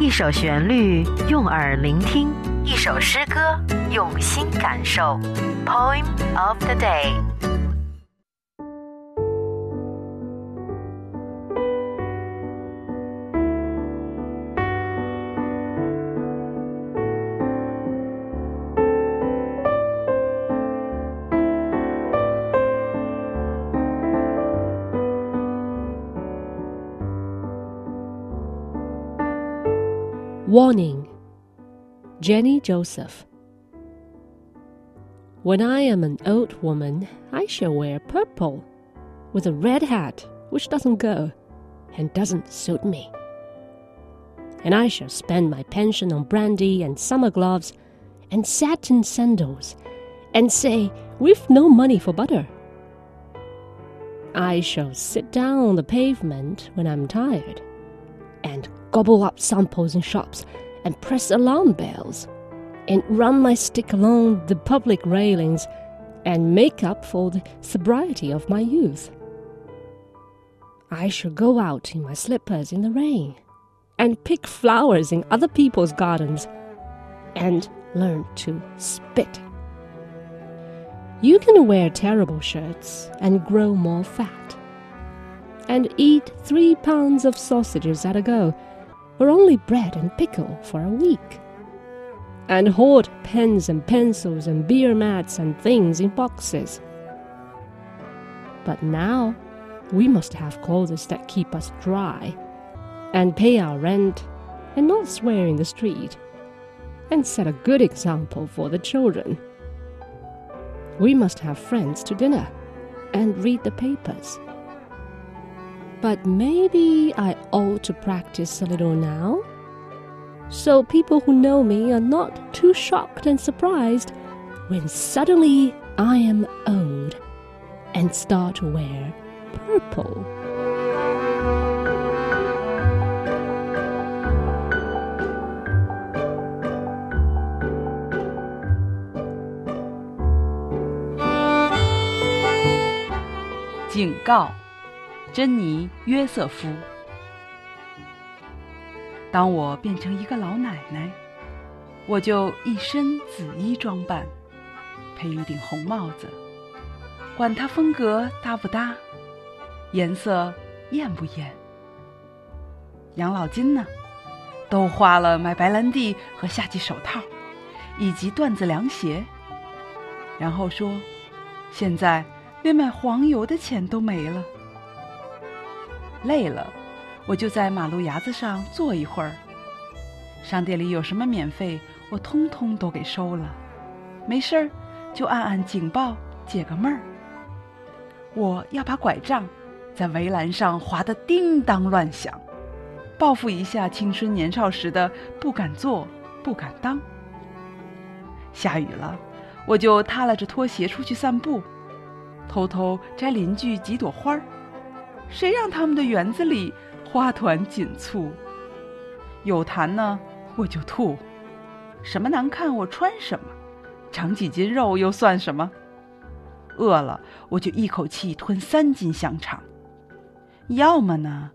一首旋律用耳聆听，一首诗歌用心感受。Poem of the day。Warning Jenny Joseph When I am an old woman, I shall wear purple with a red hat which doesn't go and doesn't suit me. And I shall spend my pension on brandy and summer gloves and satin sandals and say, We've no money for butter. I shall sit down on the pavement when I'm tired and gobble up samples in shops and press alarm bells and run my stick along the public railings and make up for the sobriety of my youth. I shall go out in my slippers in the rain and pick flowers in other people's gardens and learn to spit. You can wear terrible shirts and grow more fat and eat three pounds of sausages at a go or only bread and pickle for a week, and hoard pens and pencils and beer mats and things in boxes. But now we must have clothes that keep us dry, and pay our rent, and not swear in the street, and set a good example for the children. We must have friends to dinner, and read the papers but maybe I ought to practice a little now. So people who know me are not too shocked and surprised when suddenly I am old and start to wear purple. Jinggao 珍妮·约瑟夫。当我变成一个老奶奶，我就一身紫衣装扮，配一顶红帽子，管它风格搭不搭，颜色艳不艳。养老金呢，都花了买白兰地和夏季手套，以及缎子凉鞋。然后说，现在连买黄油的钱都没了。累了，我就在马路牙子上坐一会儿。商店里有什么免费，我通通都给收了。没事儿，就按按警报，解个闷儿。我要把拐杖在围栏上划得叮当乱响，报复一下青春年少时的不敢做、不敢当。下雨了，我就踏拉着拖鞋出去散步，偷偷摘邻居几朵花儿。谁让他们的园子里花团锦簇？有痰呢，我就吐；什么难看，我穿什么；长几斤肉又算什么？饿了，我就一口气吞三斤香肠；要么呢，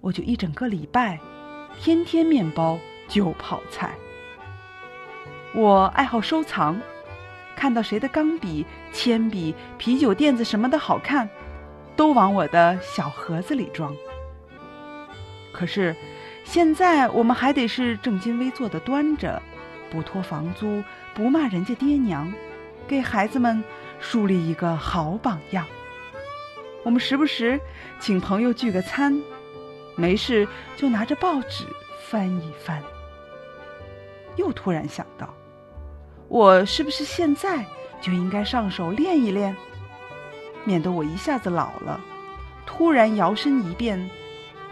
我就一整个礼拜，天天面包就泡菜。我爱好收藏，看到谁的钢笔、铅笔、啤酒垫子什么的好看。都往我的小盒子里装。可是，现在我们还得是正襟危坐的端着，不拖房租，不骂人家爹娘，给孩子们树立一个好榜样。我们时不时请朋友聚个餐，没事就拿着报纸翻一翻。又突然想到，我是不是现在就应该上手练一练？免得我一下子老了，突然摇身一变，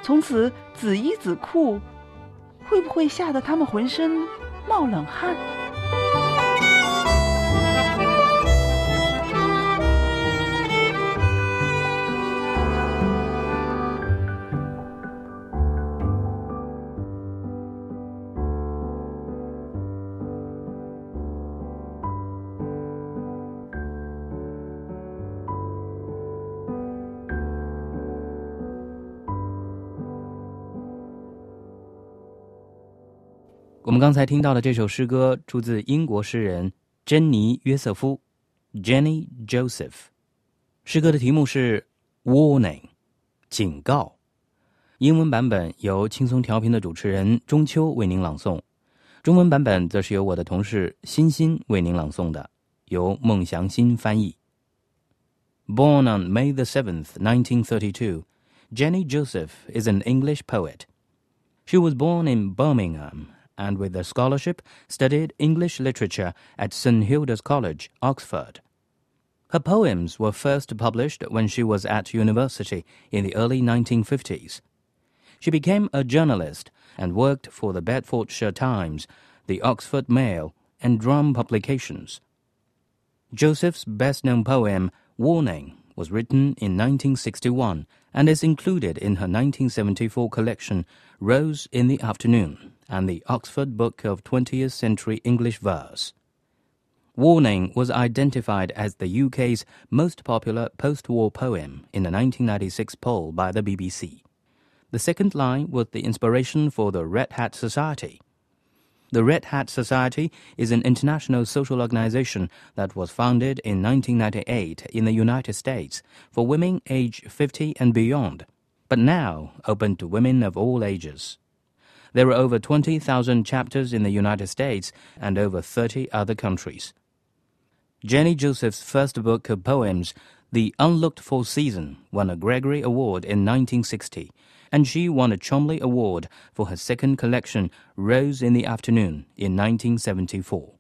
从此紫衣紫裤，会不会吓得他们浑身冒冷汗？我们刚才听到的这首诗歌出自英国诗人珍妮·约瑟夫 （Jenny Joseph）。诗歌的题目是 “Warning”，警告。英文版本由轻松调频的主持人中秋为您朗诵，中文版本则是由我的同事欣欣为您朗诵的，由孟祥新翻译。Born on May the 7th, 1932, Jenny Joseph is an English poet. She was born in Birmingham and with a scholarship studied English literature at St. Hilda's College, Oxford. Her poems were first published when she was at university in the early 1950s. She became a journalist and worked for the Bedfordshire Times, the Oxford Mail, and Drum publications. Joseph's best known poem, Warning, was written in 1961 and is included in her 1974 collection Rose in the Afternoon and the Oxford Book of 20th Century English Verse. Warning was identified as the UK's most popular post war poem in a 1996 poll by the BBC. The second line was the inspiration for the Red Hat Society. The Red Hat Society is an international social organization that was founded in 1998 in the United States for women aged 50 and beyond, but now open to women of all ages. There are over 20,000 chapters in the United States and over 30 other countries. Jenny Joseph's first book of poems, the Unlooked For Season won a Gregory Award in 1960, and she won a Cholmondeley Award for her second collection, Rose in the Afternoon, in 1974.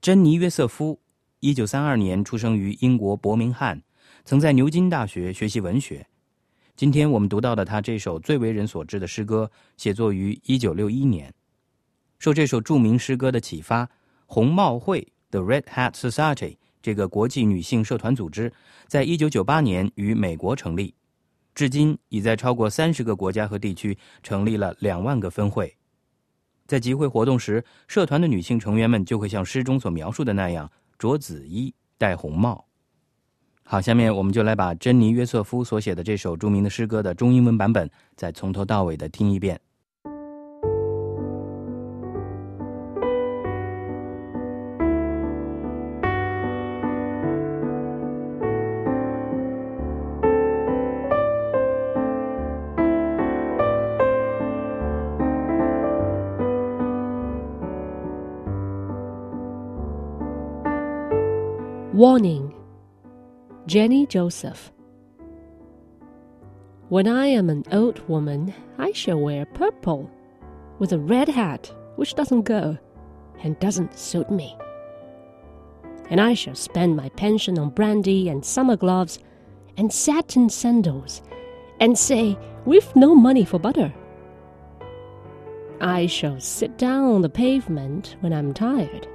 珍妮·约瑟夫，一九三二年出生于英国伯明翰，曾在牛津大学学习文学。今天我们读到的她这首最为人所知的诗歌，写作于一九六一年。受这首著名诗歌的启发，红帽会 （The Red Hat Society） 这个国际女性社团组织，在一九九八年于美国成立。至今已在超过三十个国家和地区成立了两万个分会。在集会活动时，社团的女性成员们就会像诗中所描述的那样着紫衣、戴红帽。好，下面我们就来把珍妮·约瑟夫所写的这首著名的诗歌的中英文版本再从头到尾的听一遍。Warning Jenny Joseph When I am an old woman, I shall wear purple with a red hat which doesn't go and doesn't suit me. And I shall spend my pension on brandy and summer gloves and satin sandals and say, We've no money for butter. I shall sit down on the pavement when I'm tired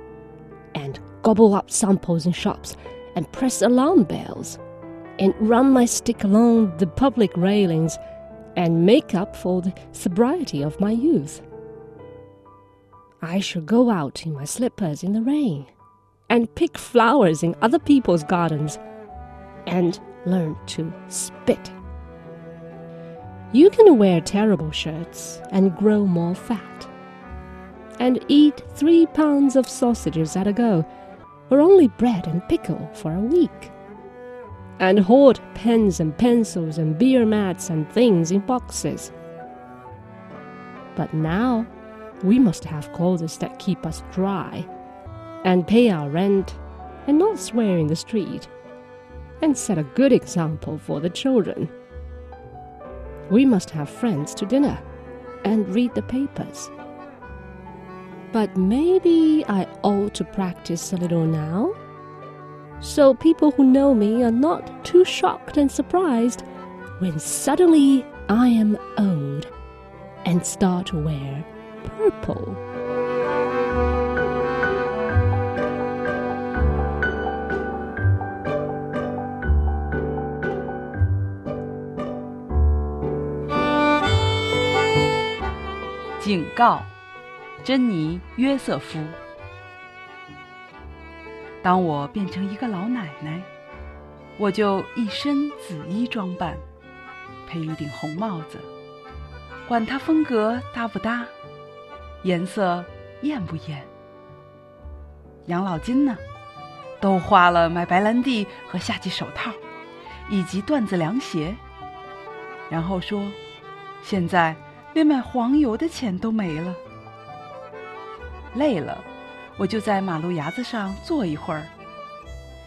and gobble up samples in shops, and press alarm bells, and run my stick along the public railings, and make up for the sobriety of my youth. I shall go out in my slippers in the rain, and pick flowers in other people's gardens, and learn to spit. You can wear terrible shirts and grow more fat, and eat three pounds of sausages at a go or only bread and pickle for a week. And hoard pens and pencils and beer mats and things in boxes. But now we must have clothes that keep us dry, and pay our rent, and not swear in the street, and set a good example for the children. We must have friends to dinner, and read the papers but maybe I ought to practice a little now. So people who know me are not too shocked and surprised when suddenly I am old and start to wear purple. Jingle. 珍妮·约瑟夫。 当我变成一个老奶奶，我就一身紫衣装扮，配一顶红帽子，管它风格搭不搭，颜色艳不艳？养老金呢？都花了买白兰地和夏季手套，以及缎子凉鞋。然后说，现在连买黄油的钱都没了。累了，我就在马路牙子上坐一会儿。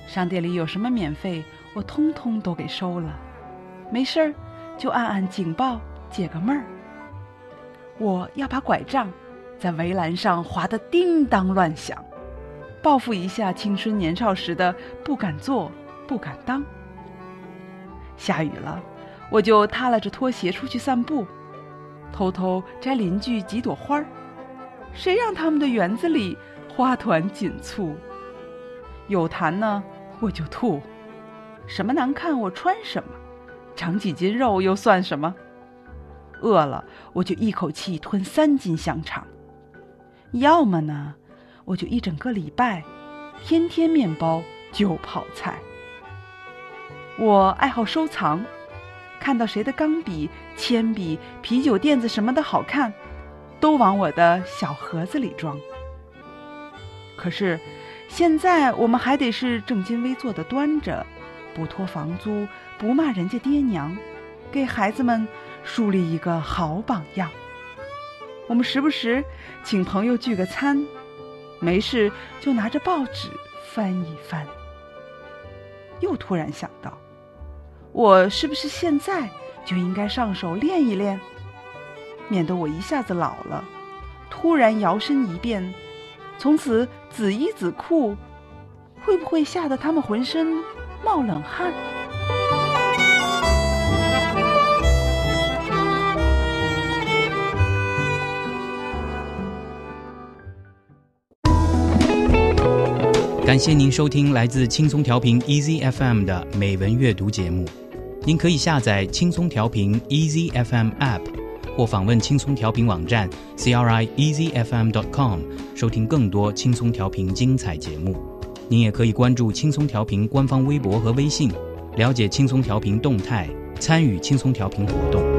商店里有什么免费，我通通都给收了。没事儿，就按按警报，解个闷儿。我要把拐杖在围栏上划得叮当乱响。报复一下青春年少时的不敢做、不敢当。下雨了，我就踏拉着拖鞋出去散步，偷偷摘邻居几朵花儿。谁让他们的园子里花团锦簇？有痰呢，我就吐；什么难看，我穿什么；长几斤肉又算什么？饿了，我就一口气吞三斤香肠。要么呢？我就一整个礼拜，天天面包就泡菜。我爱好收藏，看到谁的钢笔、铅笔、啤酒垫子什么的好看，都往我的小盒子里装。可是，现在我们还得是正襟危坐的端着，不拖房租，不骂人家爹娘，给孩子们树立一个好榜样。我们时不时请朋友聚个餐。没事就拿着报纸翻一翻，又突然想到，我是不是现在就应该上手练一练，免得我一下子老了，突然摇身一变，从此紫衣紫裤，会不会吓得他们浑身冒冷汗？感谢您收听来自轻松调频 Easy FM 的美文阅读节目。您可以下载轻松调频 Easy FM App，或访问轻松调频网站 crieasyfm.com 收听更多轻松调频精彩节目。您也可以关注轻松调频官方微博和微信，了解轻松调频动态，参与轻松调频活动。